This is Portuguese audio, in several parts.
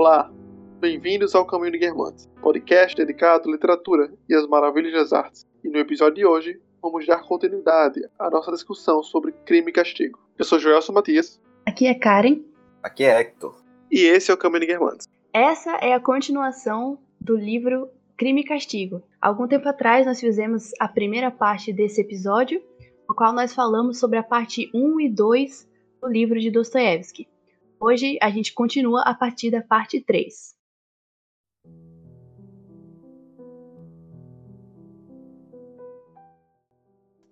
Olá, bem-vindos ao Caminho de Guermantes, podcast dedicado à literatura e às maravilhas das artes. E no episódio de hoje, vamos dar continuidade à nossa discussão sobre crime e castigo. Eu sou Joelson Matias. Aqui é Karen. Aqui é Hector. E esse é o Caminho de Guermantes. Essa é a continuação do livro Crime e Castigo. Algum tempo atrás nós fizemos a primeira parte desse episódio, no qual nós falamos sobre a parte 1 e 2 do livro de Dostoiévski. Hoje a gente continua a partir da parte 3.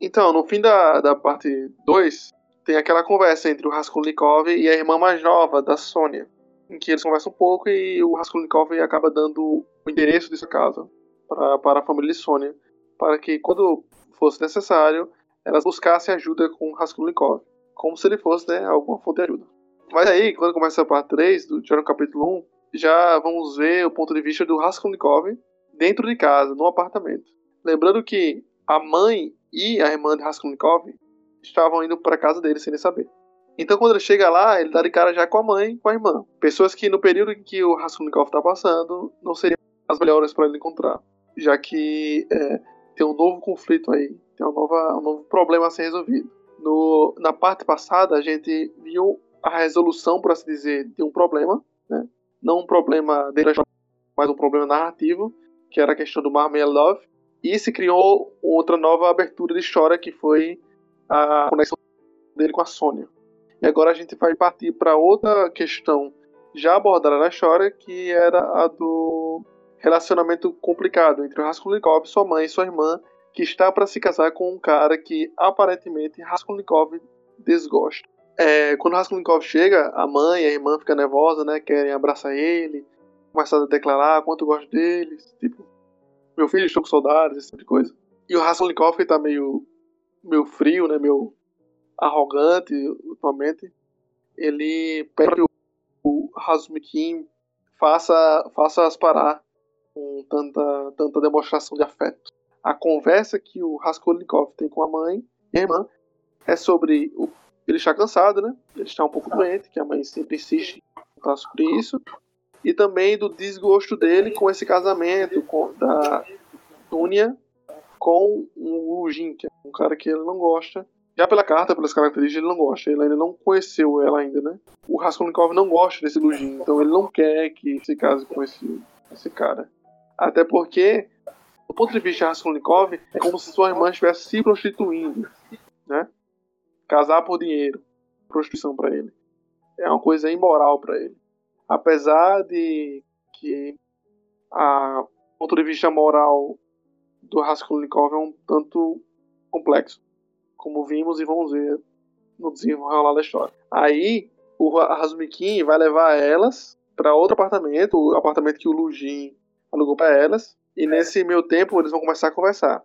Então, no fim da, da parte 2, tem aquela conversa entre o Raskolnikov e a irmã mais nova da Sônia, em que eles conversam um pouco e o Raskolnikov acaba dando o endereço dessa casa para, para a família de Sônia, para que quando fosse necessário, elas buscassem ajuda com o Raskolnikov, como se ele fosse né, alguma fonte de ajuda. Mas aí, quando começa a parte 3, do, no capítulo 1, já vamos ver o ponto de vista do Raskolnikov dentro de casa, no apartamento. Lembrando que a mãe e a irmã de Raskolnikov estavam indo para casa dele sem ele saber. Então, quando ele chega lá, ele dá de cara já com a mãe com a irmã. Pessoas que, no período em que o Raskolnikov está passando, não seriam as melhores para ele encontrar. Já que é, tem um novo conflito aí, tem um, nova, um novo problema a ser resolvido. No, na parte passada, a gente viu a resolução, por assim dizer, de um problema, né? não um problema dele, mas um problema narrativo, que era a questão do Marmelov, e se criou outra nova abertura de história, que foi a conexão dele com a Sônia. E agora a gente vai partir para outra questão já abordada na história, que era a do relacionamento complicado entre o Raskolnikov, sua mãe e sua irmã, que está para se casar com um cara que aparentemente Raskolnikov desgosta. É, quando o Raskolnikov chega, a mãe e a irmã ficam nervosas, né? Querem abraçar ele, começam a declarar quanto gosto deles, tipo, meu filho, estou com saudades, esse tipo de coisa. E o Raskolnikov, tá meio, meio frio, né? Meio arrogante ultimamente, ele pede que o Razumikin faça, faça as parar com tanta, tanta demonstração de afeto. A conversa que o Raskolnikov tem com a mãe e a irmã é sobre o ele está cansado, né? Ele está um pouco doente, que a mãe sempre insiste para sobre isso. E também do desgosto dele com esse casamento com, da Túnia com o Lujin, que é um cara que ele não gosta. Já pela carta, pelas características, ele não gosta. Ele ainda não conheceu ela ainda, né? O Raskolnikov não gosta desse Lujin, então ele não quer que se case com esse, esse cara. Até porque, do ponto de vista de Raskolnikov, é como se sua irmã estivesse se prostituindo, né? Casar por dinheiro, prostituição para ele. É uma coisa imoral para ele. Apesar de que a ponto de vista moral do Raskolnikov é um tanto complexo, como vimos e vamos ver no desenrolar da história. Aí o Razumikin vai levar elas para outro apartamento, o apartamento que o Lujin alugou para elas, e nesse meio tempo eles vão começar a conversar.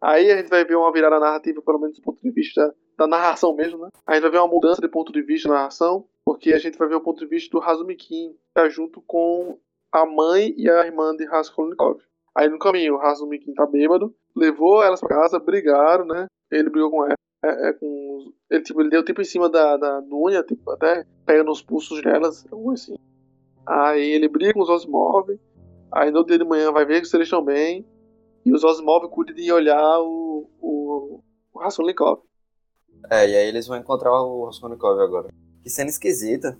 Aí a gente vai ver uma virada narrativa, pelo menos do ponto de vista da narração mesmo, né? A gente vai ver uma mudança de ponto de vista na narração, porque a gente vai ver o ponto de vista do Razumikin, tá junto com a mãe e a irmã de Raskolnikov. Aí no caminho, o Razumikin tá bêbado, levou elas pra casa, brigaram, né? Ele brigou com ela. É, é, com, ele, tipo, ele deu tipo em cima da, da Núnia, tipo, até pega nos pulsos delas, algo assim. Aí ele briga com os Osmov. Aí no dia de manhã vai ver se eles estão bem. E os Osmov cuidam de olhar o, o, o Raskolnikov. É, e aí eles vão encontrar o Raskolnikov agora. Que cena esquisita.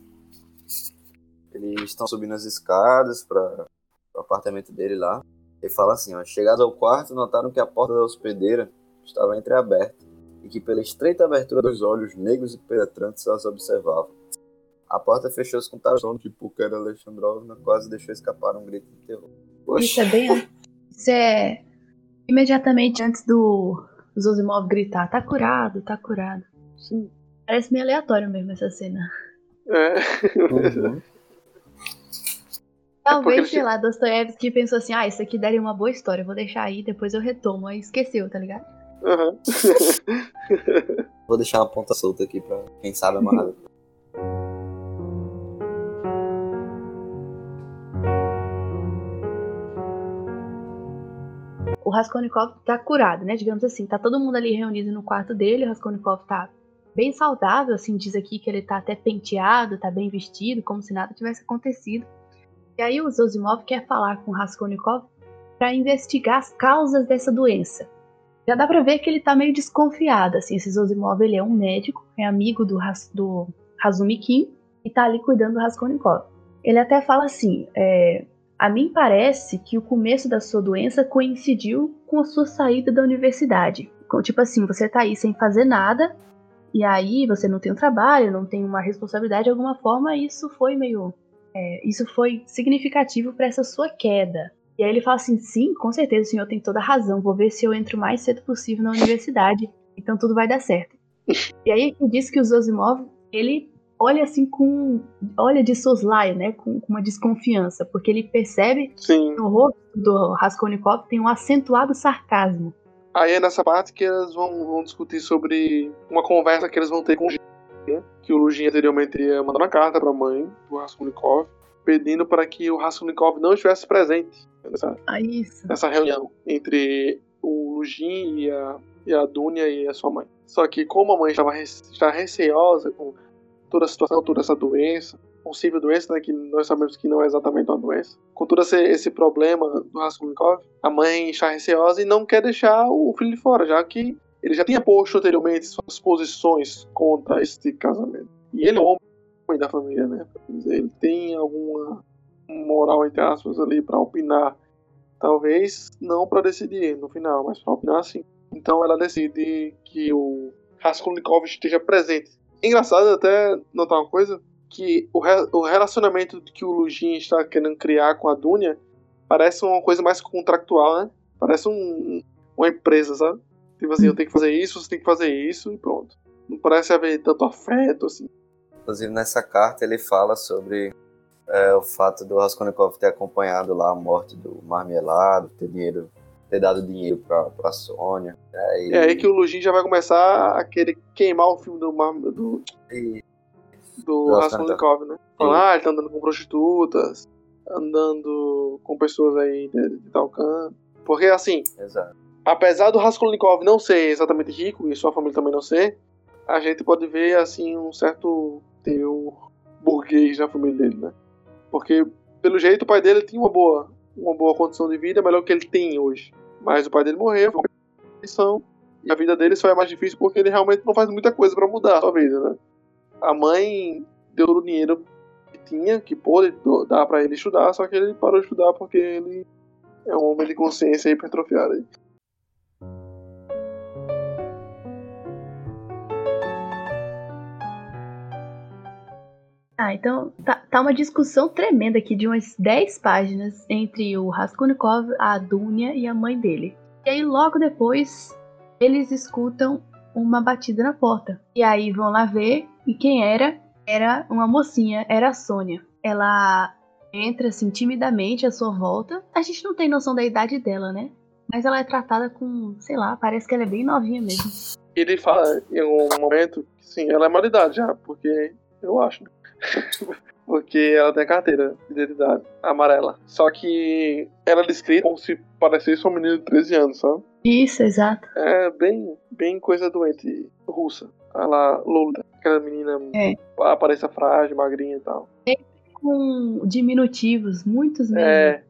Eles estão subindo as escadas para o apartamento dele lá. Ele fala assim, ó, chegados ao quarto, notaram que a porta da hospedeira estava entreaberta e que pela estreita abertura dos olhos negros e penetrantes elas observavam. A porta fechou-se com tal som que Pukera Alexandrovna quase deixou escapar um grito de terror. Poxa. Isso é bem... Isso é imediatamente antes do Zosimov gritar, tá curado, tá curado. Sim. Parece meio aleatório mesmo essa cena. É. Uhum. Talvez, é sei lá, Dostoiévski pensou assim, ah, isso aqui daria uma boa história, vou deixar aí, depois eu retomo. Aí esqueceu, tá ligado? Uhum. vou deixar uma ponta solta aqui pra quem sabe amarrar. Raskolnikov tá curado, né? Digamos assim, tá todo mundo ali reunido no quarto dele, o Raskolnikov tá bem saudável, assim, diz aqui que ele tá até penteado, tá bem vestido, como se nada tivesse acontecido. E aí o Zosimov quer falar com o Raskolnikov para investigar as causas dessa doença. Já dá pra ver que ele tá meio desconfiado, assim, esse Zosimov, ele é um médico, é amigo do, do Hazumi Kim e tá ali cuidando do Raskolnikov. Ele até fala assim, é, a mim parece que o começo da sua doença coincidiu com a sua saída da universidade. Tipo assim, você tá aí sem fazer nada, e aí você não tem um trabalho, não tem uma responsabilidade de alguma forma, isso foi meio. É, isso foi significativo para essa sua queda. E aí ele fala assim: sim, com certeza o senhor tem toda a razão, vou ver se eu entro o mais cedo possível na universidade, então tudo vai dar certo. e aí ele diz que o Zosimov, ele olha assim com. olha de soslaio, né? Com, com uma desconfiança, porque ele percebe Sim. no rosto do Raskolnikov tem um acentuado sarcasmo. Aí é nessa parte que eles vão, vão discutir sobre uma conversa que eles vão ter com o Lugin, né? que o Lugin anteriormente ia mandar uma carta para a mãe do Raskolnikov, pedindo para que o Raskolnikov não estivesse presente nessa, Ah, nessa reunião entre o Lugin e a, e a Dunia e a sua mãe. Só que como a mãe estava rece- está receosa com toda a situação, toda essa doença, possível doença, né, que nós sabemos que não é exatamente uma doença, com todo esse, esse problema do Raskolnikov, a mãe está receosa e não quer deixar o filho de fora, já que ele já tinha posto anteriormente suas posições contra este casamento. E ele é o homem da família, né? Ele tem alguma moral, entre aspas, ali para opinar. Talvez não para decidir no final, mas para opinar sim. Então ela decide que o Raskolnikov esteja presente. Engraçado até notar uma coisa, que o, re- o relacionamento que o Lugin está querendo criar com a Dunia parece uma coisa mais contractual, né? Parece um, uma empresa, sabe? Tipo assim, eu tenho que fazer isso, você tem que fazer isso e pronto. Não parece haver tanto afeto, assim. Inclusive nessa carta ele fala sobre é, o fato do Raskolnikov ter acompanhado lá a morte do Marmelado, ter dinheiro, ter dado dinheiro pra, pra Sônia. É, e, É aí que o Lugin já vai começar a querer queimar o filme do, do, e- do Raskolnikov, né? Falando, ah, ele tá andando com prostitutas, andando com pessoas aí de, de tal canto. Porque, assim, exato. apesar do Raskolnikov não ser exatamente rico, e sua família também não ser, a gente pode ver, assim, um certo teu burguês na família dele, né? Porque, pelo jeito, o pai dele tinha uma boa, uma boa condição de vida, melhor que ele tem hoje. Mas o pai dele morreu, foi uma missão, e a vida dele só é mais difícil porque ele realmente não faz muita coisa pra mudar a sua vida, né? A mãe deu o dinheiro que tinha, que pôde dar pra ele estudar, só que ele parou de estudar porque ele é um homem de consciência hipertrofiada. Ah, então tá, tá uma discussão tremenda aqui de umas 10 páginas entre o Raskolnikov, a Dunia e a mãe dele. E aí logo depois eles escutam uma batida na porta. E aí vão lá ver e quem era? Era uma mocinha, era a Sônia. Ela entra assim timidamente à sua volta. A gente não tem noção da idade dela, né? Mas ela é tratada com, sei lá, parece que ela é bem novinha mesmo. ele fala em algum momento que sim, ela é maioridade já, porque eu acho. porque ela tem a carteira de identidade amarela. Só que ela é descrita como se parecesse uma menina de 13 anos, sabe? Isso, exato. É bem, bem coisa doente russa. Ela, Lula, aquela menina É. aparência frágil, magrinha e tal. Com diminutivos, muitos mesmo. É.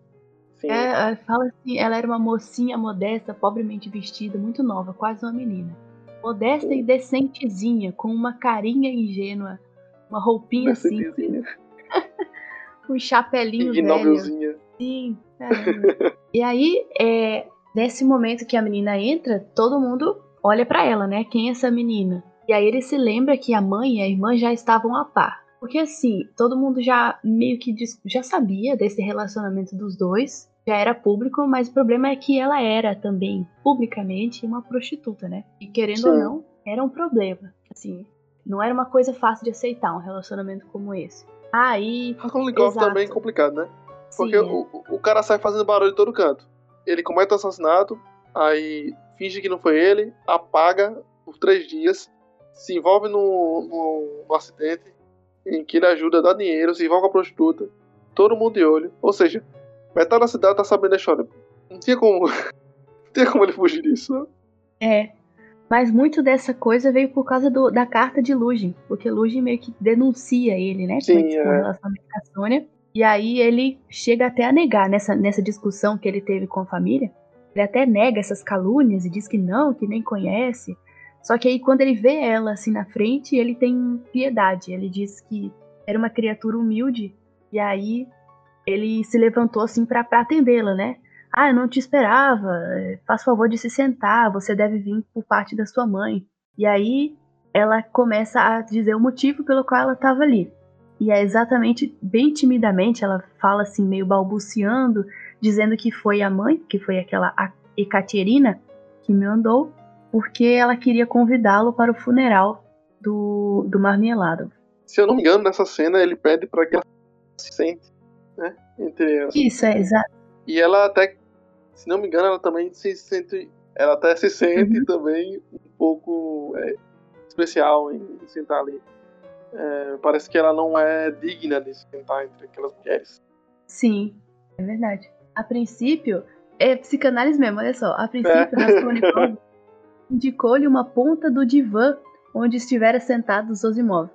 Sim. É, fala assim, ela era uma mocinha modesta, pobremente vestida, muito nova, quase uma menina. Modesta e decentezinha, com uma carinha ingênua, uma roupinha assim, um chapelinho velho. Sim, caramba. e aí, é, nesse momento que a menina entra, todo mundo olha pra ela, né? Quem é essa menina? E aí ele se lembra que a mãe e a irmã já estavam a par. Porque assim, todo mundo já meio que já sabia desse relacionamento dos dois, já era público, mas o problema é que ela era também publicamente uma prostituta, né? E querendo ou Sim. não, era um problema. Assim, não era uma coisa fácil de aceitar um relacionamento como esse. Aí, Raskolnikov Exato. também é complicado, né? Porque sim, é. o, o- o cara sai fazendo barulho de todo canto. Ele comete o assassinato, aí finge que não foi ele, apaga por três dias, se envolve no, no, acidente em que ele ajuda, dá dinheiro, se envolve com a prostituta, todo mundo de olho. Ou seja, metade da cidade tá sabendo da história. Não tinha como. não tinha como ele fugir disso. né? É. Mas muito dessa coisa veio por causa do- da carta de Lugin, porque Lugin meio que denuncia ele, né? Sim, com é. relacionamento com a Sônia. E aí ele chega até a negar nessa, nessa discussão que ele teve com a família. Ele até nega essas calúnias e diz que não, que nem conhece. Só que aí quando ele vê ela assim na frente, ele tem piedade. Ele diz que era uma criatura humilde e aí ele se levantou assim para atendê-la, né? Ah, eu não te esperava. Faz favor de se sentar. Você deve vir por parte da sua mãe. E aí ela começa a dizer o motivo pelo qual ela estava ali. E é exatamente, bem timidamente, ela fala assim, meio balbuciando, dizendo que foi a mãe, que foi aquela Ekaterina, que me mandou, porque ela queria convidá-lo para o funeral do, do Marmelado. Se eu não me engano, nessa cena ele pede para que ela se sente, né? Entre elas. Isso, é exato. E ela até, se não me engano, ela também se sente, ela até se sente uhum. também um pouco é, especial em sentar ali. É, parece que ela não é digna de sentar entre aquelas mulheres. Sim, é verdade. A princípio, é psicanálise mesmo, olha só. A princípio, é. Indicou-lhe uma ponta do divã onde estivera sentado Zosimov.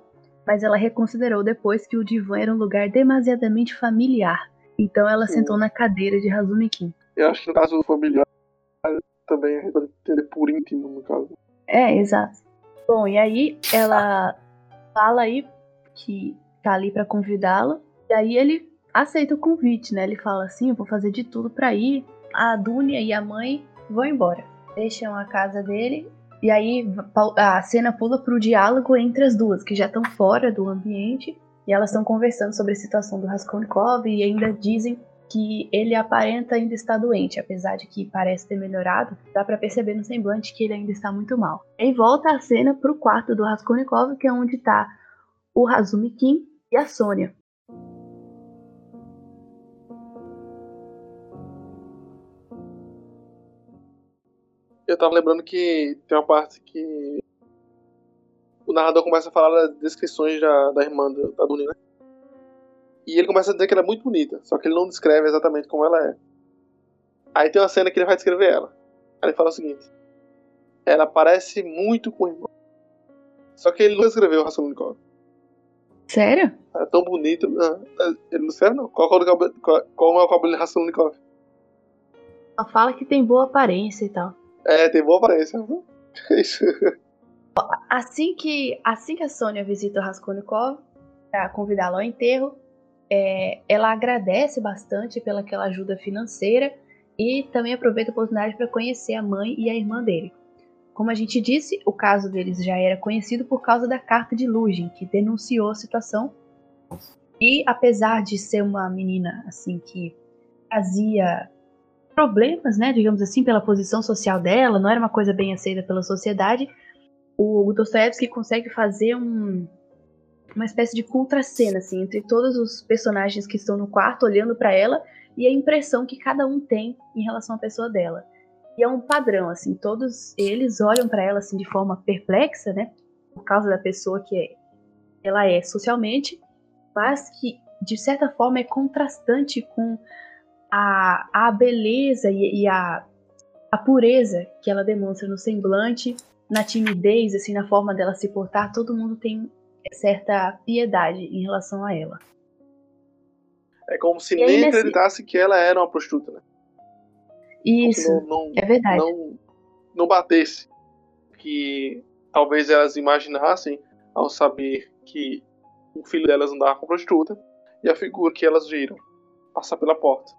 Mas ela reconsiderou depois que o divã era um lugar demasiadamente familiar. Então ela Sim. sentou na cadeira de Razumikin. Eu acho que no caso familiar também pode entender por íntimo, no caso. É, exato. Bom, e aí ela fala aí que tá ali para convidá-la. E aí ele aceita o convite, né? Ele fala assim: eu vou fazer de tudo para ir. A Dunia e a mãe vão embora. Deixam a casa dele. E aí a cena pula pro diálogo entre as duas, que já estão fora do ambiente. E elas estão conversando sobre a situação do Raskolnikov e ainda dizem que ele aparenta ainda estar doente, apesar de que parece ter melhorado, dá para perceber no semblante que ele ainda está muito mal. E volta a cena pro quarto do Raskolnikov, que é onde tá o Razumi Kim e a Sônia. Eu tava lembrando que tem uma parte que o narrador começa a falar das descrições da, da irmã da Duni, né? E ele começa a dizer que ela é muito bonita, só que ele não descreve exatamente como ela é. Aí tem uma cena que ele vai descrever ela. Aí ele fala o seguinte: Ela parece muito com o irmão. Só que ele não escreveu o Raskolnikov. Sério? É tão bonito. Não, ele não escreve, não. Qual, é o, qual, qual é o cabelo de Raskolnikov? Só fala que tem boa aparência e tal. É, tem boa aparência. É isso. Assim que, assim que a Sônia visita o Raskolnikov, pra convidá-lo ao enterro, é, ela agradece bastante pela aquela ajuda financeira e também aproveita a oportunidade para conhecer a mãe e a irmã dele. Como a gente disse, o caso deles já era conhecido por causa da carta de Lugin, que denunciou a situação. E apesar de ser uma menina assim que fazia problemas, né, digamos assim, pela posição social dela, não era uma coisa bem aceita pela sociedade, o Dostoevsky consegue fazer um, uma espécie de contracena, assim, entre todos os personagens que estão no quarto olhando para ela e a impressão que cada um tem em relação à pessoa dela. E é um padrão, assim, todos eles olham para ela assim de forma perplexa, né, por causa da pessoa que é, ela é socialmente, mas que de certa forma é contrastante com a, a beleza e, e a, a pureza que ela demonstra no semblante, na timidez, assim, na forma dela se portar, todo mundo tem certa piedade em relação a ela. É como se e nem acreditasse que ela era uma prostituta, né? Isso, não, não, é verdade. Não, não batesse. Que talvez elas imaginassem ao saber que o filho delas andava com prostituta e a figura que elas viram passar pela porta.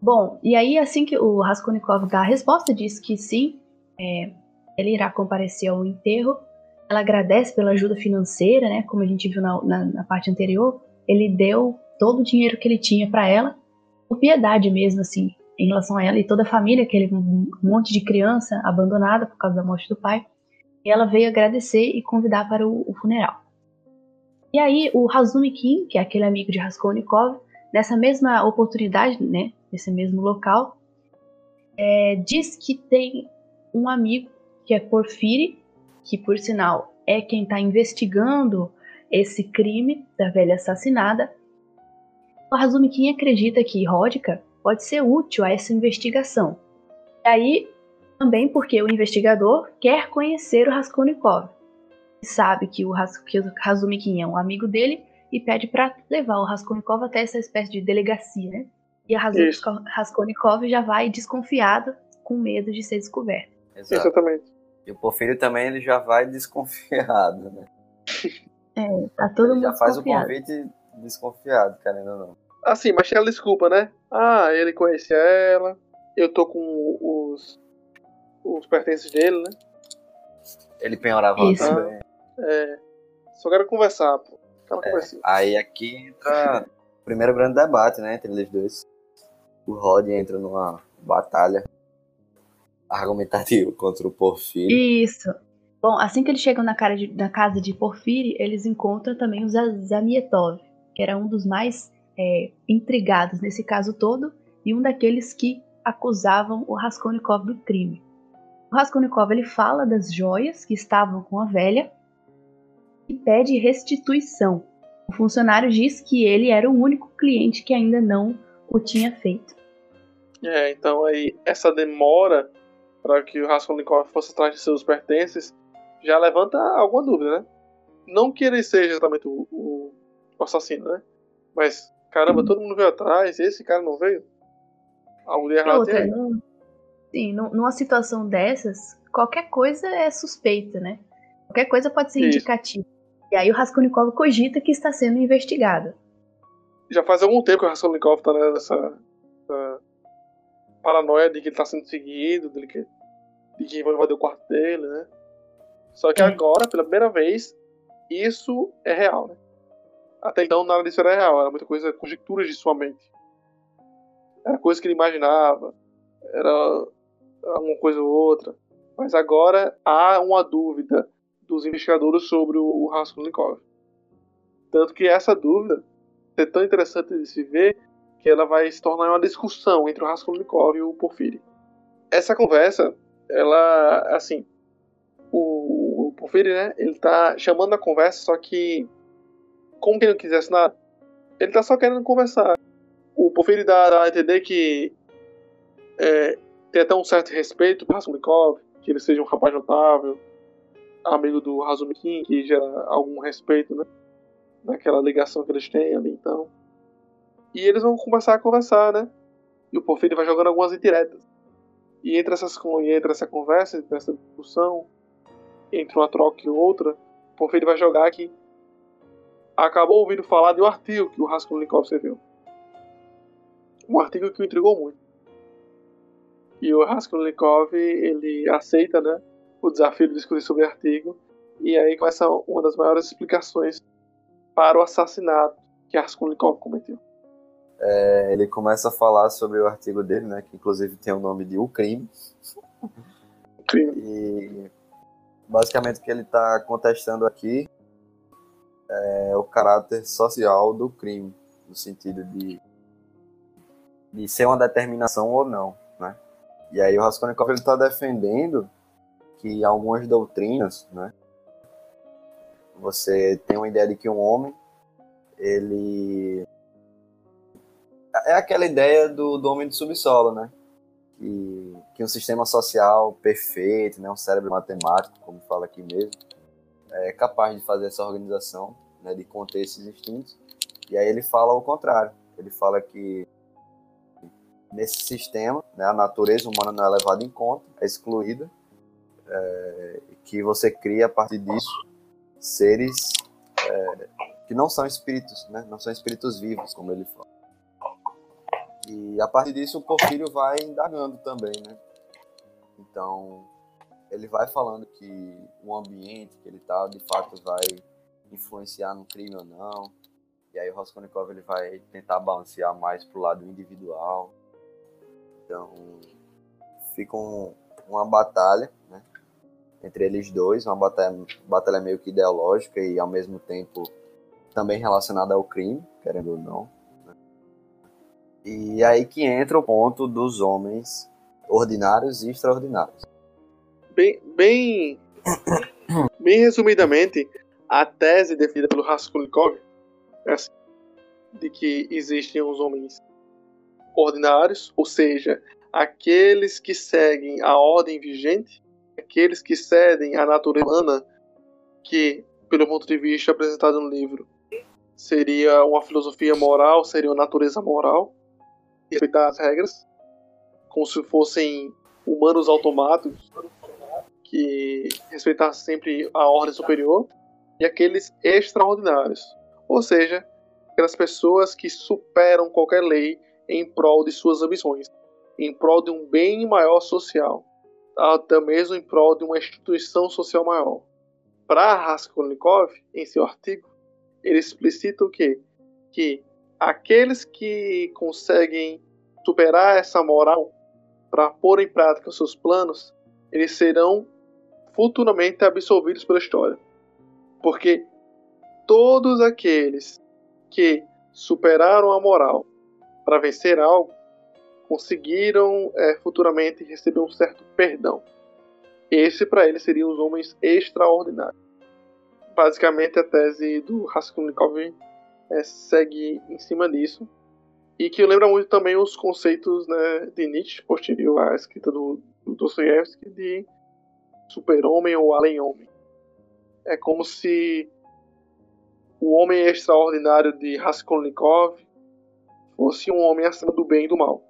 Bom, e aí assim que o Raskolnikov dá a resposta, diz que sim, é, ele irá comparecer ao enterro ela agradece pela ajuda financeira, né? Como a gente viu na, na, na parte anterior, ele deu todo o dinheiro que ele tinha para ela, por piedade mesmo, assim, em relação a ela e toda a família, aquele monte de criança abandonada por causa da morte do pai. E ela veio agradecer e convidar para o, o funeral. E aí o Razumi Kim, que é aquele amigo de Raskolnikov, nessa mesma oportunidade, né, nesse mesmo local, é, diz que tem um amigo que é Porfiri, que por sinal é quem está investigando esse crime da velha assassinada, o Razumikin acredita que Ródica pode ser útil a essa investigação. E aí, também porque o investigador quer conhecer o Raskolnikov. Sabe que o, que o Razumikin é um amigo dele e pede para levar o Raskolnikov até essa espécie de delegacia, né? E a Raskolnikov já vai desconfiado, com medo de ser descoberto. Exato. Exatamente. E o Porfírio também ele já vai desconfiado, né? É, tá todo ele mundo já faz o convite desconfiado, querendo ou não. Assim, mas tinha desculpa, né? Ah, ele conhece ela, eu tô com os, os pertences dele, né? Ele penhorava Isso. também. É, só quero conversar, pô. É, aí aqui entra o primeiro grande debate, né, entre eles dois. O Rod entra numa batalha argumentativa contra o Porfírio. Isso. Bom, assim que eles chegam na, de, na casa de Porfírio, eles encontram também o Zamietov, que era um dos mais é, intrigados nesse caso todo e um daqueles que acusavam o Raskolnikov do crime. O Raskolnikov ele fala das joias que estavam com a velha e pede restituição. O funcionário diz que ele era o único cliente que ainda não o tinha feito. É, então aí essa demora para que o Raskolnikov fosse atrás de seus pertences já levanta alguma dúvida, né? Não que ele seja exatamente o, o, o assassino, né? Mas, caramba, todo mundo veio atrás, esse cara não veio? Algo de errado não, Sim, numa situação dessas, qualquer coisa é suspeita, né? Qualquer coisa pode ser Isso. indicativa. E aí o Raskolnikov cogita que está sendo investigado. Já faz algum tempo que o Raskolnikov está nessa, nessa, paranoia de que ele está sendo seguido, de que, de que vão invadir o quarto dele, né? Só que agora, pela primeira vez, isso é real, né? Até então nada disso era real, era muita coisa, conjecturas de sua mente. Era coisa que ele imaginava, era uma coisa ou outra. Mas agora há uma dúvida dos investigadores sobre o Raskolnikov. Tanto que essa dúvida é tão interessante de se ver que ela vai se tornar uma discussão entre o Raskolnikov e o Porfiri. Essa conversa, ela, assim, o, o né, ele tá chamando a conversa, só que, como que ele não quisesse nada, ele tá só querendo conversar. O Porfiri dá, a entender que é, tem até um certo respeito por Raskolnikov, que ele seja um rapaz notável, amigo do Razumikin, que gera algum respeito, né? Naquela ligação que eles têm ali, então. E eles vão começar a conversar, né? E o Porfírio vai jogando algumas indiretas. E entre, essas, e entre essa conversa, entre essa discussão, entre uma troca e outra, o Porfírio vai jogar que acabou ouvindo falar de um artigo que o Raskolnikov escreveu. Um artigo que o intrigou muito. E o Raskolnikov, ele aceita, né? o desafio de discutir sobre o artigo. E aí começa uma das maiores explicações para o assassinato que Raskolnikov cometeu. É, ele começa a falar sobre o artigo dele, né, que inclusive tem o nome de O Crime. O crime. E basicamente o que ele está contestando aqui é o caráter social do crime, no sentido de, de ser uma determinação ou não, né? E aí o Raskolnikov está defendendo que algumas doutrinas, né, você tem uma ideia de que um homem, ele é aquela ideia do, do homem do subsolo, né? Que, que um sistema social perfeito, né, um cérebro matemático, como fala aqui mesmo, é capaz de fazer essa organização, né, de conter esses instintos. E aí ele fala o contrário. Ele fala que nesse sistema, né, a natureza humana não é levada em conta, é excluída, é, que você cria a partir disso seres é, que não são espíritos, né? Não são espíritos vivos, como ele fala. E a partir disso o Porfírio vai indagando também, né? Então ele vai falando que o ambiente que ele está de fato vai influenciar no crime ou não. E aí o Raskolnikov ele vai tentar balancear mais pro lado individual. Então fica um, uma batalha, né? entre eles dois, uma batalha, batalha meio que ideológica e ao mesmo tempo também relacionada ao crime, querendo ou não. E aí que entra o ponto dos homens ordinários e extraordinários. Bem, bem, bem resumidamente, a tese defendida pelo Raskolnikov é assim, de que existem os homens ordinários, ou seja, aqueles que seguem a ordem vigente, aqueles que cedem à natureza humana, que, pelo ponto de vista apresentado no livro, seria uma filosofia moral, seria uma natureza moral, respeitar as regras, como se fossem humanos automáticos que respeitassem sempre a ordem superior, e aqueles extraordinários, ou seja, aquelas pessoas que superam qualquer lei em prol de suas ambições, em prol de um bem maior social, até mesmo em prol de uma instituição social maior. Para Raskolnikov, em seu artigo, ele explicita o quê? Que aqueles que conseguem superar essa moral para pôr em prática os seus planos, eles serão futuramente absolvidos pela história. Porque todos aqueles que superaram a moral para vencer algo conseguiram é, futuramente receber um certo perdão. Esse para eles seriam os homens extraordinários. Basicamente a tese do Raskolnikov é, segue em cima disso e que lembra muito também os conceitos né, de Nietzsche posterior à escrita do, do Dostoiévski de super-homem ou além-homem. É como se o homem extraordinário de Raskolnikov fosse um homem acima do bem e do mal.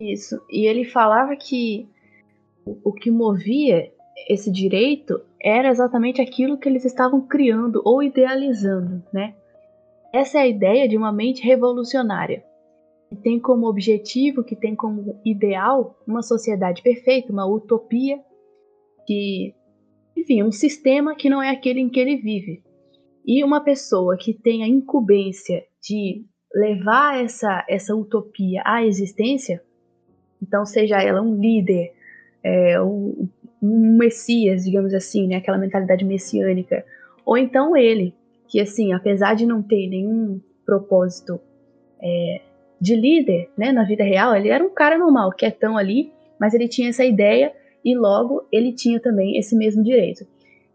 Isso. E ele falava que o que movia esse direito era exatamente aquilo que eles estavam criando ou idealizando, né? Essa é a ideia de uma mente revolucionária, que tem como objetivo, que tem como ideal uma sociedade perfeita, uma utopia que, enfim, um sistema que não é aquele em que ele vive. E uma pessoa que tem a incumbência de levar essa, essa utopia à existência, então seja ela um líder, é, um, um messias, digamos assim, né, aquela mentalidade messiânica, ou então ele, que assim, apesar de não ter nenhum propósito é, de líder, né, na vida real, ele era um cara normal, quietão ali, mas ele tinha essa ideia e logo ele tinha também esse mesmo direito.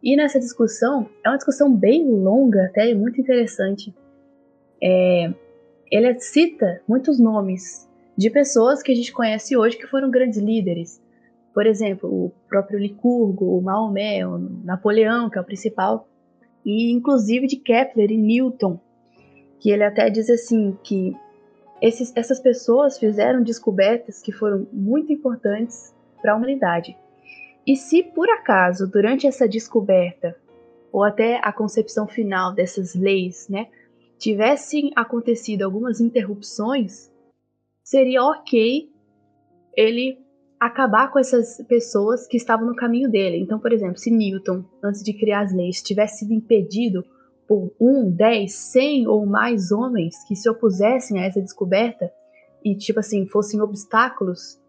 E nessa discussão, é uma discussão bem longa, até muito interessante. É, ele cita muitos nomes de pessoas que a gente conhece hoje que foram grandes líderes. Por exemplo, o próprio Licurgo, o Maomé, o Napoleão, que é o principal, e inclusive de Kepler e Newton, que ele até diz assim que esses, essas pessoas fizeram descobertas que foram muito importantes para a humanidade. E se por acaso, durante essa descoberta, ou até a concepção final dessas leis, né, tivessem acontecido algumas interrupções, seria ok ele acabar com essas pessoas que estavam no caminho dele. Então, por exemplo, se Newton, antes de criar as leis, tivesse sido impedido por um, dez, cem ou mais homens que se opusessem a essa descoberta e, tipo assim, fossem obstáculos,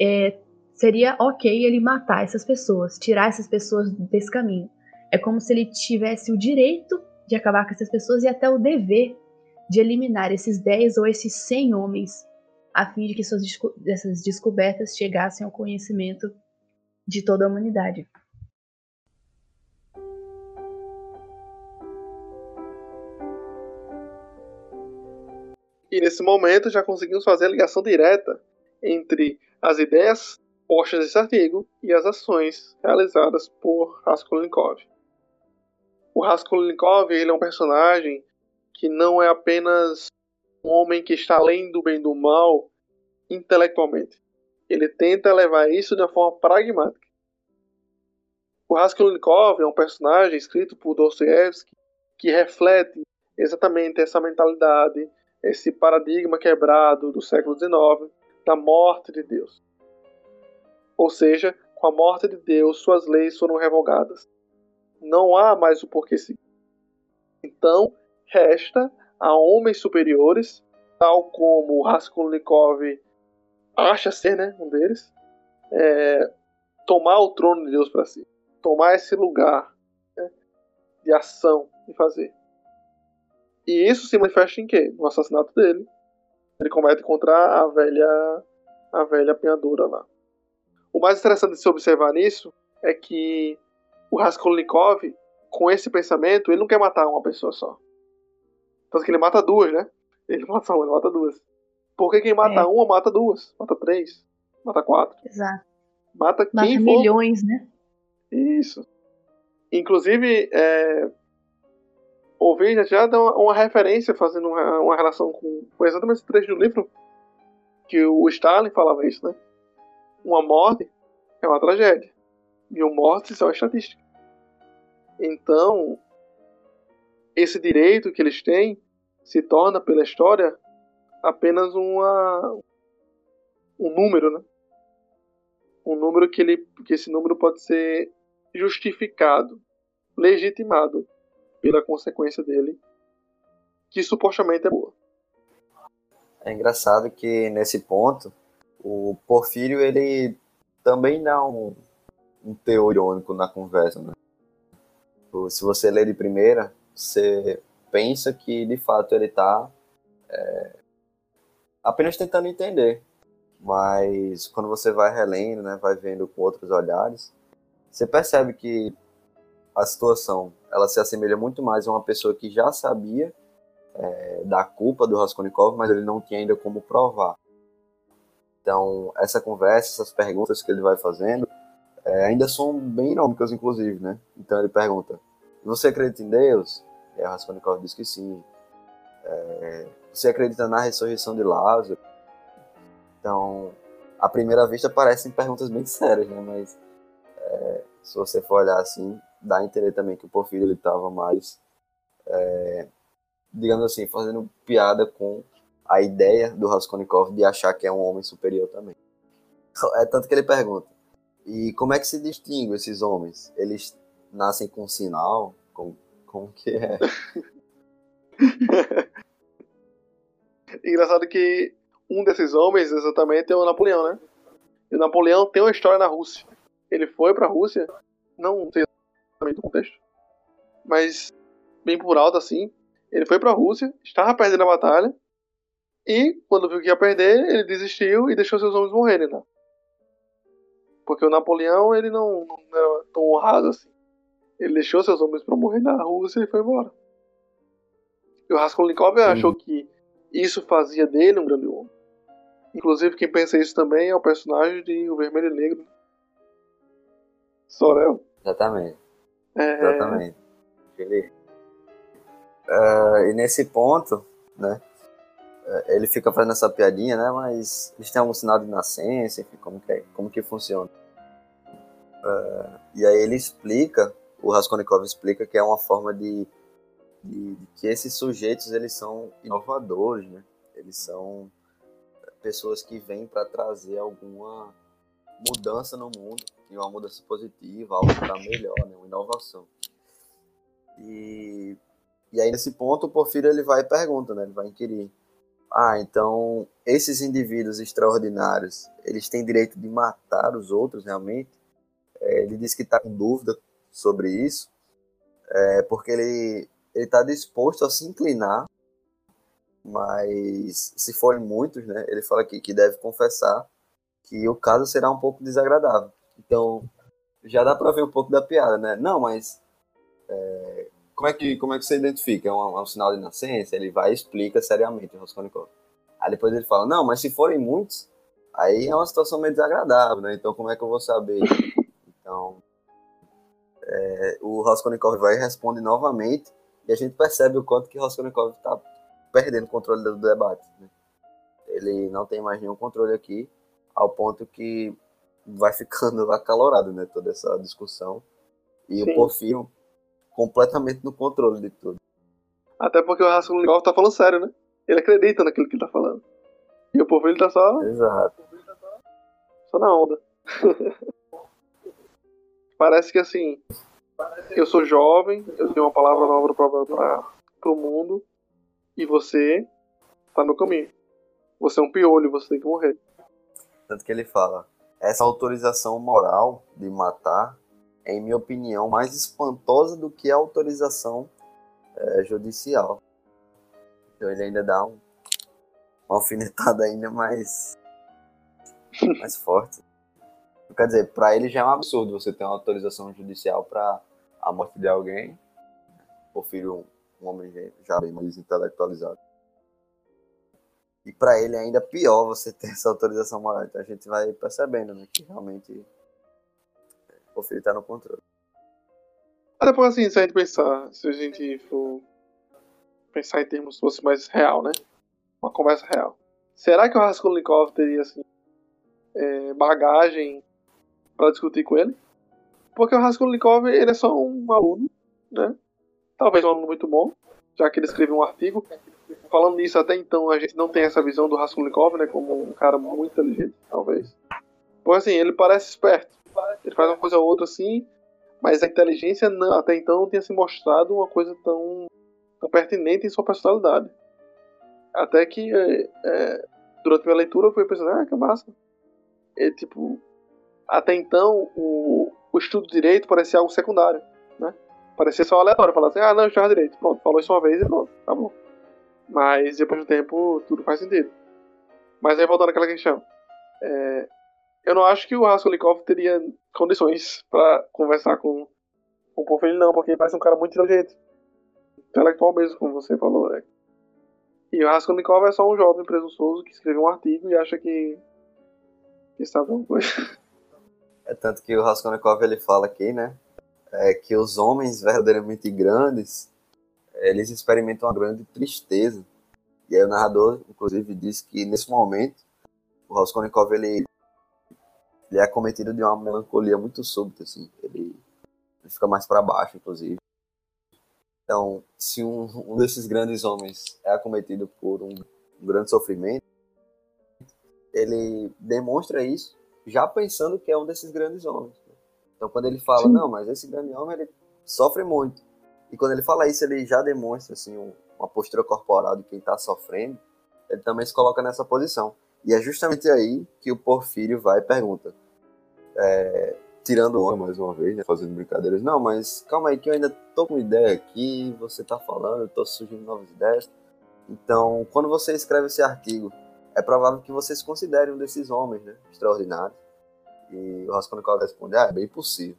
é, seria ok ele matar essas pessoas, tirar essas pessoas desse caminho. É como se ele tivesse o direito de acabar com essas pessoas e até o dever de eliminar esses 10 ou esses 100 homens a fim de que suas essas descobertas chegassem ao conhecimento de toda a humanidade. E nesse momento já conseguimos fazer a ligação direta entre as ideias postas nesse artigo e as ações realizadas por Raskolnikov. O Raskolnikov ele é um personagem que não é apenas um homem que está além do bem e do mal intelectualmente. Ele tenta levar isso de uma forma pragmática. O Raskolnikov é um personagem escrito por Dostoevsky que reflete exatamente essa mentalidade, esse paradigma quebrado do século XIX da morte de Deus. Ou seja, com a morte de Deus, suas leis foram revogadas. Não há mais o porquê seguir. Então, resta a homens superiores, tal como Raskolnikov acha ser né, um deles, é, tomar o trono de Deus para si. Tomar esse lugar né, de ação e fazer. E isso se manifesta em quê? No assassinato dele. Ele comete contra a velha a velha apanhadora lá. O mais interessante de se observar nisso é que o Raskolnikov, com esse pensamento, ele não quer matar uma pessoa só. Tanto que ele mata duas, né? Ele mata só uma, ele mata duas. Porque quem mata é. uma, mata duas, mata três, mata quatro. Exato. Mata quem mata milhões, né? Isso. Inclusive, é... ouvir já dá uma, uma referência, fazendo uma, uma relação com, com, exatamente esse trecho do livro, que o Stalin falava isso, né? Uma morte é uma tragédia. Mil mortes é uma estatística. Então, esse direito que eles têm se torna, pela história, apenas uma, um número, né? Um número que, ele, que esse número pode ser justificado, legitimado pela consequência dele, que supostamente é boa. É engraçado que nesse ponto o Porfírio ele também dá um, um teor irônico na conversa, né? Se você ler de primeira, você pensa que de fato ele está é, apenas tentando entender mas quando você vai relendo, né, vai vendo com outros olhares, você percebe que a situação ela se assemelha muito mais a uma pessoa que já sabia é, da culpa do Raskolnikov, mas ele não tinha ainda como provar. Então, essa conversa, essas perguntas que ele vai fazendo, é, ainda são bem irônicas, inclusive, né? Então ele pergunta, você acredita em Deus? E o Raskolnikov diz que sim. É, você acredita na ressurreição de Lázaro? Então, à primeira vista parecem perguntas bem sérias, né? Mas é, se você for olhar assim, dá a entender também que o Porfírio ele estava mais, é, digamos assim, fazendo piada com a ideia do Raskolnikov de achar que é um homem superior também. É tanto que ele pergunta: e como é que se distingue esses homens? Eles nascem com sinal? Como, como que é? Engraçado que um desses homens exatamente é o Napoleão, né? E o Napoleão tem uma história na Rússia. Ele foi para a Rússia, não sei exatamente o contexto, mas bem por alto assim. Ele foi para a Rússia, estava perdendo a batalha, e quando viu que ia perder, ele desistiu e deixou seus homens morrerem, né? Porque o Napoleão, ele não, não era tão honrado assim. Ele deixou seus homens para morrer na Rússia e foi embora. E o Raskolnikov achou que isso fazia dele um grande homem. Inclusive, quem pensa isso também é o personagem de O Vermelho e Negro. Sorel. Exatamente. É... Exatamente. Ele... Uh, e nesse ponto, né? É, ele fica fazendo essa piadinha, né? Mas eles têm algum sinal de nascença, enfim, como que, é, como que funciona. Uh, e aí ele explica, o Raskolnikov explica que é uma forma de, de, de que esses sujeitos eles são inovadores, né? Eles são pessoas que vêm para trazer alguma mudança no mundo, e uma mudança positiva, algo para melhor, né? uma inovação. E, e aí nesse ponto o Porfírio ele vai e pergunta, né? ele vai inquirir. Ah, então esses indivíduos extraordinários, eles têm direito de matar os outros realmente? É, ele diz que está com dúvida sobre isso, é, porque ele está disposto a se inclinar mas se forem muitos, né, ele fala aqui que deve confessar que o caso será um pouco desagradável. Então, já dá para ver um pouco da piada, né? Não, mas é, como, é que, como é que você identifica? É um, é um, sinal de nascença? Ele vai e explica seriamente o. Aí depois ele fala, não, mas se forem muitos, aí é uma situação meio desagradável, né? Então como é que eu vou saber? É, o Raskolnikov vai e responde novamente, e a gente percebe o quanto que o Raskolnikov está perdendo o controle do debate. Né? Ele não tem mais nenhum controle aqui, ao ponto que vai ficando acalorado, né, toda essa discussão. E Sim. o Porfírio completamente no controle de tudo. Até porque o Raskolnikov tá falando sério, né? Ele acredita naquilo que ele tá falando. E o Porfírio tá só... Exato. Só na onda. Parece que assim, eu sou jovem, eu tenho uma palavra nova para o mundo, e você tá no caminho. Você é um piolho, você tem que morrer. Tanto que ele fala: essa autorização moral de matar é, em minha opinião, mais espantosa do que a autorização é, judicial. Então ele ainda dá um, uma alfinetada ainda mais, mais forte. Quer dizer, para ele já é um absurdo você ter uma autorização judicial para a morte de alguém. O filho um homem já bem mais intelectualizado. E para ele é ainda pior você ter essa autorização moral. Então a gente vai percebendo né, que realmente o filho está no controle. Até porque assim, se a gente pensar, se a gente for pensar em termos fosse mais real, né? Uma conversa real. Será que o Raskolnikov teria assim é, bagagem para discutir com ele? Porque o Raskolnikov ele é só um aluno, né? Talvez um aluno muito bom, já que ele escreveu um artigo. Falando nisso, até então a gente não tem essa visão do Raskolnikov, né? Como um cara muito inteligente, talvez. Porque assim, ele parece esperto. Ele faz uma coisa ou outra assim, mas a inteligência não, até então não tinha se mostrado uma coisa tão, tão pertinente em sua personalidade. Até que é, é, durante minha leitura eu fui pensando, ah, que massa. E, tipo, até então o, o estudo de direito parecia algo secundário, né? Parecia só aleatório, falar assim, ah, não, eu estudava direito. Pronto, falou isso uma vez e pronto, tá bom. Mas depois do tempo tudo faz sentido. Mas aí voltando àquela questão. É, eu não acho que o Raskolnikov teria condições para conversar com, com o Porfírio, não, porque ele parece um cara muito inteligente. Intelectual mesmo, como você falou, né? E o Raskolnikov é só um jovem presunçoso que escreveu um artigo e acha que, que sabe alguma coisa. É tanto que o Raskolnikov ele fala aqui, né? É que os homens verdadeiramente grandes eles experimentam uma grande tristeza. E aí o narrador, inclusive, diz que nesse momento o Raskolnikov ele ele é acometido de uma melancolia muito súbita, assim. Ele, ele fica mais para baixo, inclusive. Então, se um, um desses grandes homens é acometido por um, um grande sofrimento, ele demonstra isso já pensando que é um desses grandes homens. Então, quando ele fala, Sim. não, mas esse grande homem ele sofre muito. E quando ele fala isso, ele já demonstra assim um, uma postura corporal de quem está sofrendo. Ele também se coloca nessa posição. E é justamente aí que o Porfírio vai e pergunta: é, tirando onda mais uma vez, né, fazendo brincadeiras. Não, mas calma aí que eu ainda tô com ideia aqui, você tá falando, eu tô surgindo novas ideias. Então, quando você escreve esse artigo, é provável que você se considere um desses homens, né, extraordinários. E o Raskolnikov responde, ah, é bem possível,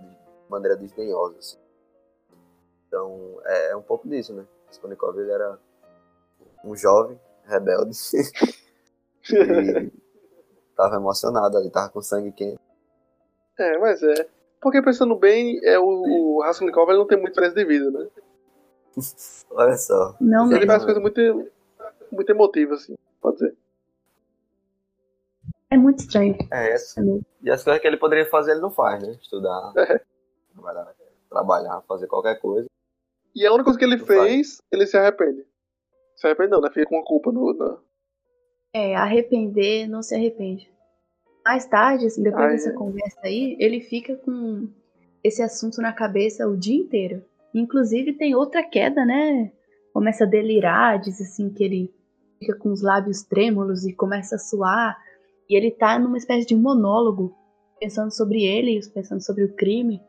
de maneira desdenhosa, assim. Então, é, é um pouco disso, né. Raskolnikov, ele era um jovem, rebelde, e tava emocionado ali, tava com sangue quente. É, mas é. Porque pensando bem, é o, o Raskolnikov ele não tem muita experiência de vida, né? Olha só. Não ele faz coisas muito, muito emotivas, assim, pode ser. É muito estranho. É, essa. É e as coisas que ele poderia fazer, ele não faz, né? Estudar, é. trabalhar, trabalhar, fazer qualquer coisa. E a única coisa que ele não fez, faz. ele se arrepende. Se arrepende não, né? Fica com a culpa no, na, é, arrepender não se arrepende. Mais tarde, assim, depois Ai, dessa é. conversa aí, ele fica com esse assunto na cabeça o dia inteiro. Inclusive tem outra queda, né? Começa a delirar, diz assim que ele fica com os lábios trêmulos e começa a suar. E ele tá numa espécie de monólogo, pensando sobre ele, pensando sobre o crime.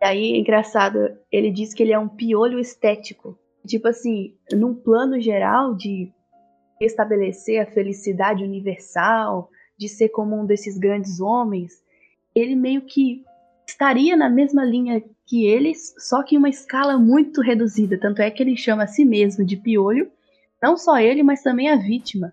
E aí, engraçado, ele diz que ele é um piolho estético. Tipo assim, num plano geral de estabelecer a felicidade universal, de ser como um desses grandes homens, ele meio que estaria na mesma linha que eles, só que em uma escala muito reduzida. Tanto é que ele chama a si mesmo de piolho, não só ele, mas também a vítima,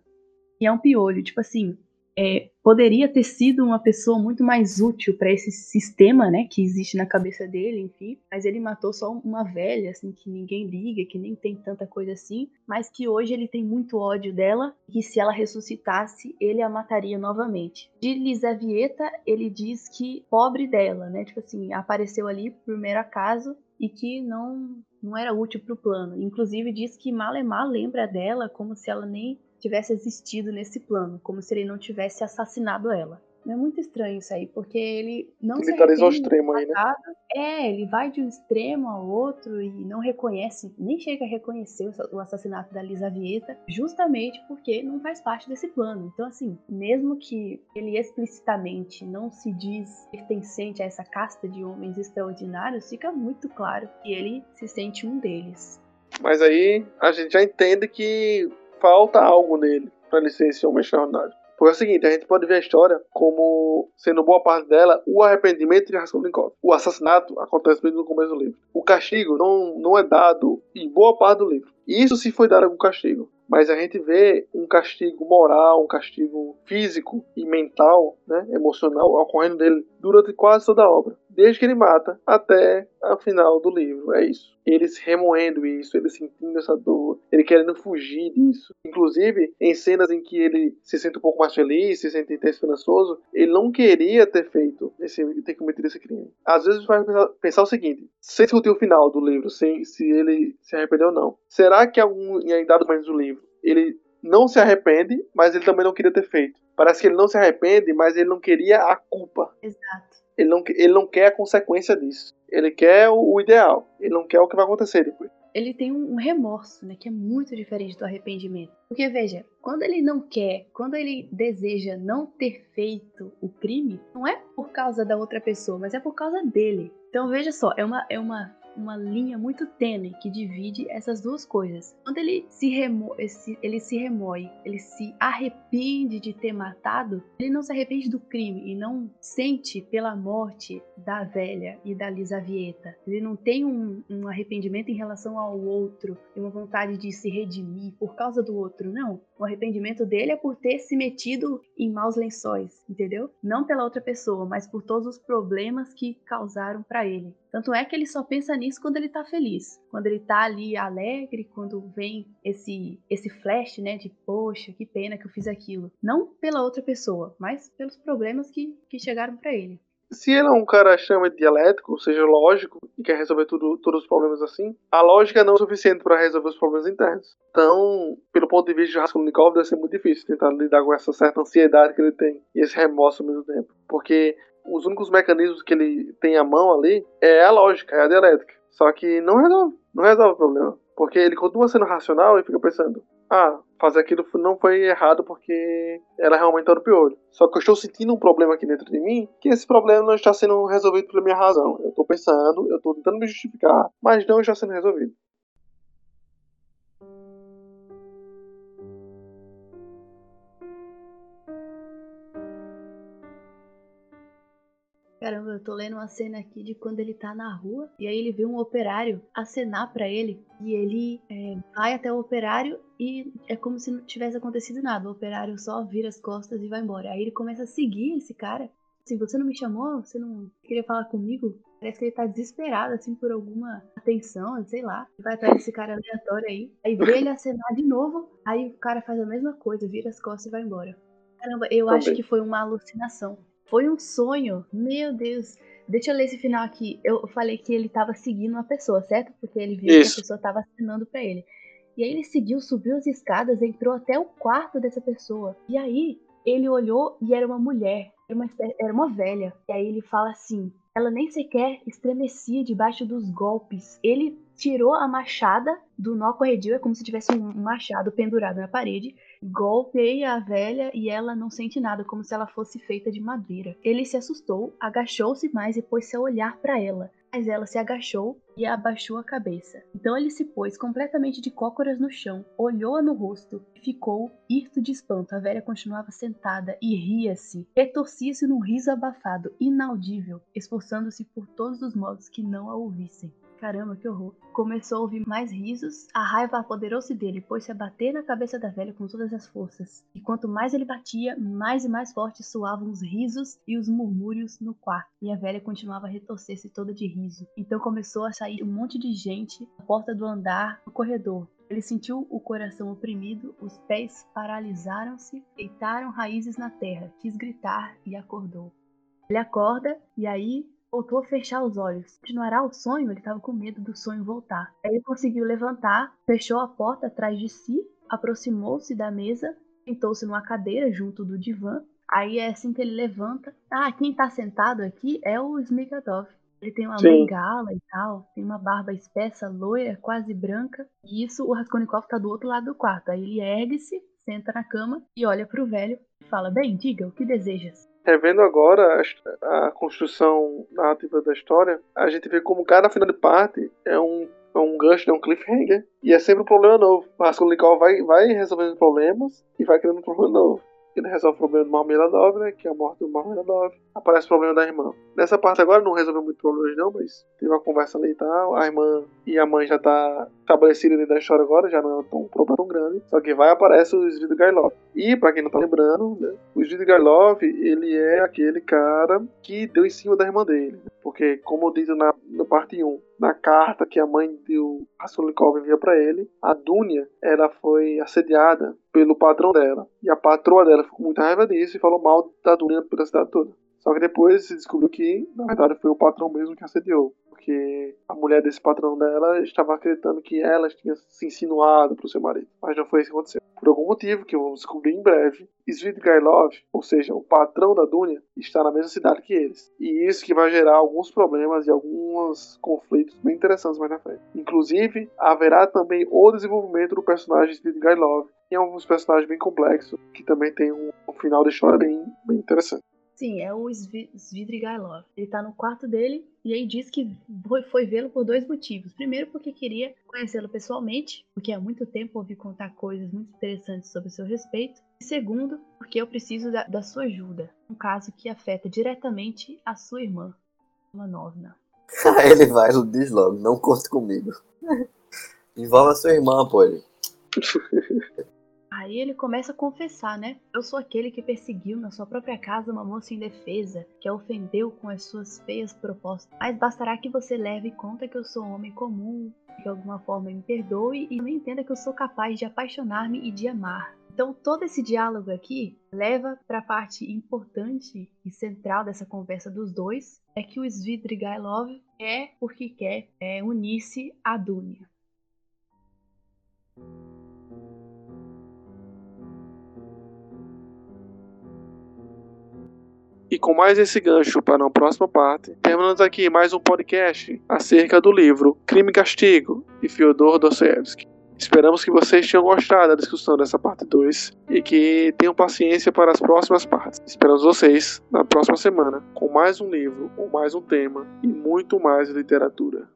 que é um piolho. Tipo assim, é, poderia ter sido uma pessoa muito mais útil para esse sistema, né, que existe na cabeça dele, enfim. Mas ele matou só uma velha, assim, que ninguém liga, que nem tem tanta coisa assim, mas que hoje ele tem muito ódio dela e se ela ressuscitasse, ele a mataria novamente. De Lisavieta, ele diz que pobre dela, né, tipo assim, apareceu ali por mero acaso e que não não era útil para o plano. Inclusive diz que Malemar lembra dela como se ela nem tivesse existido nesse plano, como se ele não tivesse assassinado ela. É muito estranho isso aí, porque ele não Militariza se ao extremo aí, né? É, ele vai de um extremo ao outro e não reconhece, nem chega a reconhecer o assassinato da Lisa Vieta, justamente porque não faz parte desse plano. Então, assim, mesmo que ele explicitamente não se diz pertencente a essa casta de homens extraordinários, fica muito claro que ele se sente um deles. Mas aí a gente já entende que falta algo nele para ele ser esse homem extraordinário. Porque é o seguinte, a gente pode ver a história como sendo boa parte dela o arrependimento de Raskolnikov. O assassinato acontece mesmo no começo do livro. O castigo não, não é dado em boa parte do livro. Isso se foi dado algum castigo. mas a gente vê um castigo moral, um castigo físico e mental, né, emocional, ocorrendo dele durante quase toda a obra. Desde que ele mata até o final do livro. É isso. Ele se remoendo isso, ele sentindo essa dor, ele querendo fugir disso. Inclusive, em cenas em que ele se sente um pouco mais feliz, se sente esperançoso, ele não queria ter feito esse, ter cometido esse crime. Às vezes vai pensar, pensar o seguinte: sem discutir o final do livro, sem, se ele se arrependeu ou não. Será que algum, em dados momentos do livro, ele não se arrepende, mas ele também não queria ter feito? Parece que ele não se arrepende, mas ele não queria a culpa. Exato. Ele não, ele não quer a consequência disso. Ele quer o, o ideal. Ele não quer o que vai acontecer depois. Ele tem um remorso, né, que é muito diferente do arrependimento. Porque veja, quando ele não quer, quando ele deseja não ter feito o crime, não é por causa da outra pessoa, mas é por causa dele. Então veja só, é uma, é uma uma linha muito tênue que divide essas duas coisas. Quando ele se, remo ele se remoe, ele se arrepende de ter matado, ele não se arrepende do crime e não sente pela morte da velha e da Lisavieta. Ele não tem um, um arrependimento em relação ao outro e uma vontade de se redimir por causa do outro, não. O arrependimento dele é por ter se metido em maus lençóis, entendeu? Não pela outra pessoa, mas por todos os problemas que causaram para ele. Tanto é que ele só pensa nisso quando ele tá feliz. Quando ele tá ali alegre, quando vem esse esse flash, né, de poxa, que pena que eu fiz aquilo. Não pela outra pessoa, mas pelos problemas que, que chegaram para ele se ele é um cara extremamente dialético, ou seja, lógico, e quer resolver tudo, todos os problemas assim, a lógica não é suficiente para resolver os problemas internos. Então, pelo ponto de vista de Raskolnikov, deve ser muito difícil tentar lidar com essa certa ansiedade que ele tem e esse remorso ao mesmo tempo. Porque os únicos mecanismos que ele tem à mão ali é a lógica, é a dialética. Só que não resolve, não resolve o problema. Porque ele continua sendo racional e fica pensando, ah, fazer aquilo não foi errado porque ela realmente era o pior. Só que eu estou sentindo um problema aqui dentro de mim que esse problema não está sendo resolvido pela minha razão. Eu estou pensando, eu estou tentando me justificar, mas não está sendo resolvido. Caramba, eu tô lendo uma cena aqui de quando ele tá na rua e aí ele vê um operário acenar para ele e ele é, vai até o operário e é como se não tivesse acontecido nada. O operário só vira as costas e vai embora. Aí ele começa a seguir esse cara. Assim, você não me chamou? Você não queria falar comigo? Parece que ele tá desesperado, assim, por alguma atenção, sei lá. Vai atrás desse cara aleatório aí. Aí vê ele acenar de novo. Aí o cara faz a mesma coisa, vira as costas e vai embora. Caramba, eu Também. acho que foi uma alucinação. Foi um sonho. Meu Deus. Deixa eu ler esse final aqui. Eu falei que ele tava seguindo uma pessoa, certo? Porque ele viu Isso. que a pessoa tava assinando para ele. E aí ele seguiu, subiu as escadas, entrou até o quarto dessa pessoa. E aí ele olhou e era uma mulher. Era uma, era uma velha. E aí ele fala assim: ela nem sequer estremecia debaixo dos golpes. Ele tirou a machada do nó corredio, é como se tivesse um machado pendurado na parede, golpeia a velha e ela não sente nada, como se ela fosse feita de madeira. Ele se assustou, agachou-se mais e pôs-se a olhar para ela. Mas ela se agachou e abaixou a cabeça. Então ele se pôs completamente de cócoras no chão, olhou-a no rosto e ficou hirto de espanto. A velha continuava sentada e ria-se, retorcia-se num riso abafado, inaudível, esforçando-se por todos os modos que não a ouvissem. Caramba, que horror. Começou a ouvir mais risos, a raiva apoderou-se dele, pôs-se a bater na cabeça da velha com todas as forças. E quanto mais ele batia, mais e mais fortes soavam os risos e os murmúrios no quarto. E a velha continuava a retorcer-se toda de riso. Então começou a sair um monte de gente à porta do andar, no corredor. Ele sentiu o coração oprimido, os pés paralisaram-se, deitaram raízes na terra, quis gritar e acordou. Ele acorda e aí voltou a fechar os olhos. Continuará o sonho? Ele estava com medo do sonho voltar. Aí ele conseguiu levantar, fechou a porta atrás de si, aproximou-se da mesa, sentou-se numa cadeira junto do divã. Aí é assim que ele levanta. Ah, quem está sentado aqui é o Smigadov. Ele tem uma Sim. bengala e tal, tem uma barba espessa, loira, quase branca. E isso o Raskolnikov tá do outro lado do quarto. Aí ele ergue-se, senta na cama e olha para o velho e fala: Bem, diga, o que desejas? Revendo agora a, a, construção narrativa da história, a gente vê como cada final de parte é um, é um gancho, é um cliffhanger, e é sempre um problema novo. O Raskolnikov vai, vai resolvendo problemas e vai criando um problema novo. Ele resolve o problema do Marmeladov, né? Que é a morte do Marmeladov. Aparece o problema da irmã. Nessa parte agora não resolveu muito problemas não, mas teve uma conversa ali e tal. A irmã e a mãe já tá estabelecida dentro da história agora, já não é tão, um problema tão grande. Só que vai aparece o Svidgailov. E, pra quem não tá lembrando, né, o Svidgailov, ele é aquele cara que deu em cima da irmã dele. Né? Porque, como dito na, na parte 1, na carta que a mãe do Raskolnikov envia para ele, a Dunia ela foi assediada pelo patrão dela. E a patroa dela ficou com muita raiva disso e falou mal da Dunia pela cidade toda. Só que depois se descobriu que, na verdade, foi o patrão mesmo que assediou. Porque a mulher desse patrão dela estava acreditando que ela tinha se insinuado para o seu marido. Mas não foi isso que aconteceu. Por algum motivo, que vamos descobrir em breve, Svidgailov, ou seja, o patrão da Dunia, está na mesma cidade que eles. E isso que vai gerar alguns problemas e alguns conflitos bem interessantes mais na frente. Inclusive, haverá também o desenvolvimento do personagem Svidgailov, que é um dos personagens bem complexos, que também tem um, um final de história bem, bem interessante. Sim, é o Svidrigailov. Ele tá no quarto dele e aí diz que foi, vê-lo por dois motivos. Primeiro, porque queria conhecê-lo pessoalmente, porque há muito tempo ouvi contar coisas muito interessantes sobre o seu respeito. E segundo, porque eu preciso da, da sua ajuda, um caso que afeta diretamente a sua irmã, Manovna. ele vai, diz logo, não conte comigo. Envolve a sua irmã, pô. Aí ele começa a confessar, né? Eu sou aquele que perseguiu na sua própria casa uma moça indefesa, que a ofendeu com as suas feias propostas. Mas bastará que você leve em conta que eu sou um homem comum, que de alguma forma me perdoe e também entenda que eu sou capaz de apaixonar-me e de amar. Então todo esse diálogo aqui leva para a parte importante e central dessa conversa dos dois, é que o Svidrigailov é porque quer é, unir-se a Dunia. E com mais esse gancho para uma próxima parte, terminamos aqui mais um podcast acerca do livro Crime e Castigo, de Fyodor Dostoevsky. Esperamos que vocês tenham gostado da discussão dessa parte 2 e que tenham paciência para as próximas partes. Esperamos vocês na próxima semana com mais um livro, com mais um tema e muito mais literatura.